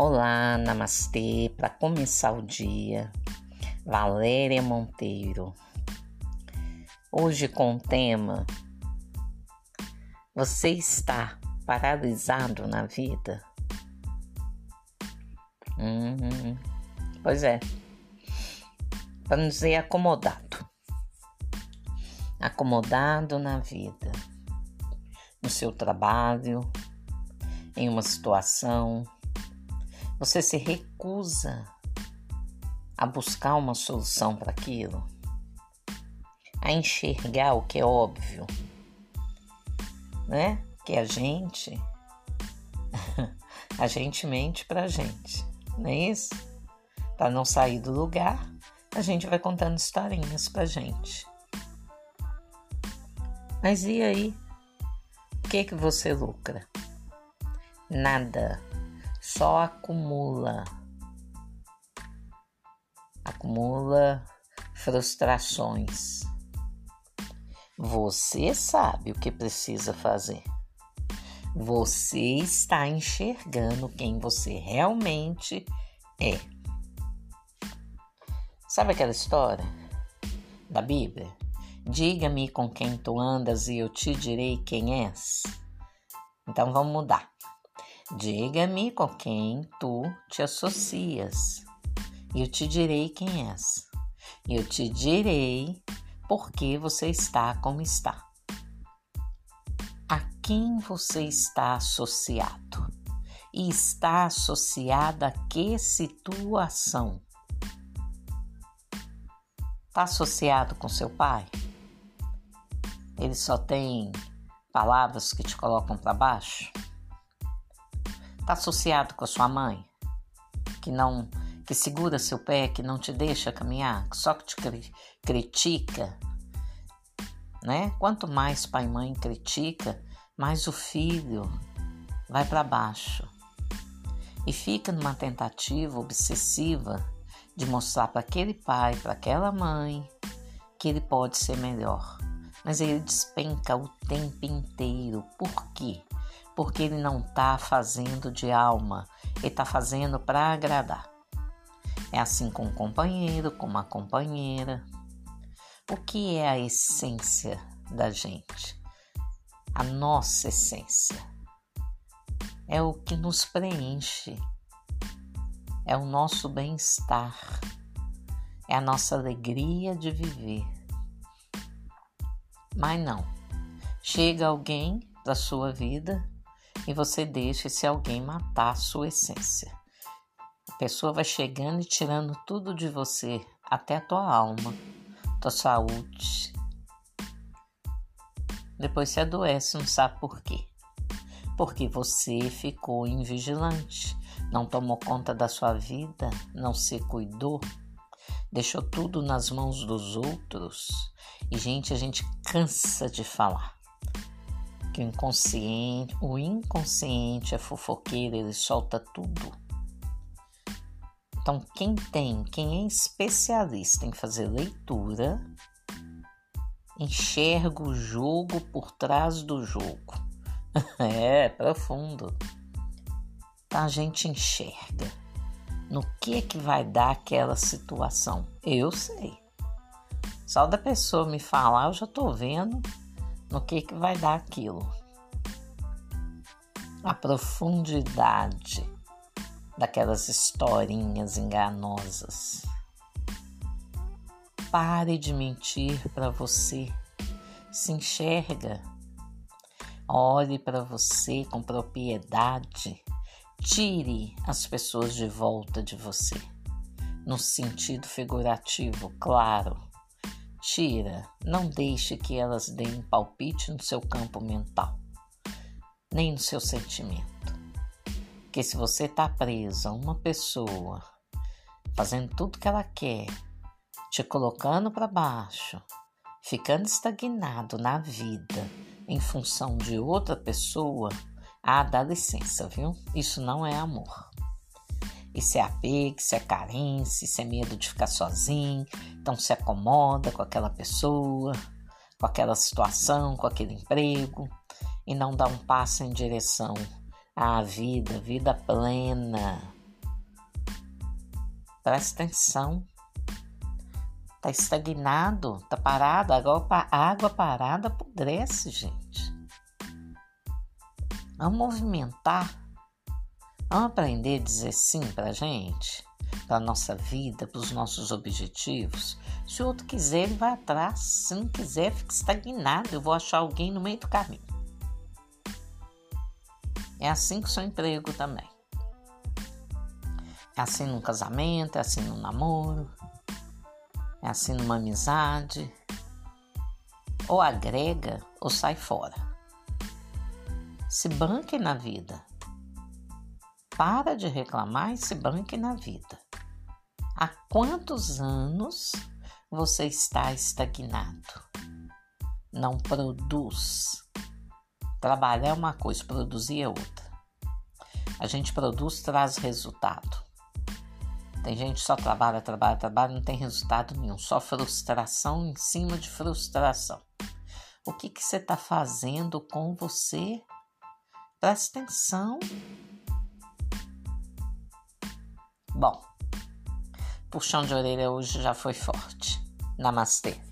Olá, namastê. Para começar o dia, Valéria Monteiro. Hoje com o tema Você está paralisado na vida? Hum, pois é. Não dizer acomodado. Acomodado na vida, no seu trabalho, em uma situação você se recusa a buscar uma solução para aquilo, a enxergar o que é óbvio, né? Que a gente, a gente mente pra gente, não é isso? Para não sair do lugar, a gente vai contando historinhas pra gente. Mas e aí? O que que você lucra? Nada só acumula. Acumula frustrações. Você sabe o que precisa fazer. Você está enxergando quem você realmente é. Sabe aquela história da Bíblia? Diga-me com quem tu andas e eu te direi quem és. Então vamos mudar. Diga-me com quem tu te associas, e eu te direi quem és. Eu te direi por que você está como está. A quem você está associado? E está associada a que situação? Está associado com seu pai? Ele só tem palavras que te colocam para baixo? Está associado com a sua mãe, que não que segura seu pé, que não te deixa caminhar, só que te critica, né? Quanto mais pai e mãe critica, mais o filho vai para baixo e fica numa tentativa obsessiva de mostrar para aquele pai, para aquela mãe, que ele pode ser melhor. Mas ele despenca o tempo inteiro. Por quê? Porque ele não está fazendo de alma, ele está fazendo para agradar. É assim com o companheiro, com uma companheira. O que é a essência da gente? A nossa essência. É o que nos preenche, é o nosso bem-estar, é a nossa alegria de viver. Mas não, chega alguém da sua vida e você deixa esse alguém matar a sua essência. A pessoa vai chegando e tirando tudo de você, até a tua alma, tua saúde. Depois se adoece, não sabe por quê. Porque você ficou invigilante, não tomou conta da sua vida, não se cuidou, deixou tudo nas mãos dos outros. E, gente, a gente cansa de falar que o inconsciente, o inconsciente é fofoqueiro, ele solta tudo. Então, quem tem, quem é especialista em fazer leitura, enxerga o jogo por trás do jogo. é profundo. Então, a gente enxerga no que é que vai dar aquela situação. Eu sei. Só da pessoa me falar, eu já tô vendo no que, que vai dar aquilo. A profundidade daquelas historinhas enganosas. Pare de mentir para você. Se enxerga. Olhe para você com propriedade. Tire as pessoas de volta de você. No sentido figurativo, claro Tira, não deixe que elas deem palpite no seu campo mental, nem no seu sentimento. Porque se você está preso a uma pessoa, fazendo tudo que ela quer, te colocando para baixo, ficando estagnado na vida em função de outra pessoa, ah, dá licença, viu? Isso não é amor. Isso é apego, isso é carência, isso é medo de ficar sozinho. Então se acomoda com aquela pessoa, com aquela situação, com aquele emprego e não dá um passo em direção à vida, vida plena. Presta atenção. Tá estagnado, tá parado. Agora a água parada apodrece, gente. Vamos movimentar. Vamos aprender a dizer sim pra gente, pra nossa vida, pros nossos objetivos. Se o outro quiser, ele vai atrás. Se não quiser, fica estagnado. Eu vou achar alguém no meio do caminho. É assim que o seu emprego também. É assim num casamento, é assim num namoro, é assim numa amizade. Ou agrega ou sai fora. Se banque na vida. Para de reclamar e se banque na vida. Há quantos anos você está estagnado? Não produz. Trabalhar é uma coisa, produzir é outra. A gente produz, traz resultado. Tem gente que só trabalha, trabalha, trabalha, não tem resultado nenhum, só frustração em cima de frustração. O que, que você está fazendo com você? Presta atenção. Bom, puxão de orelha hoje já foi forte. Namastê.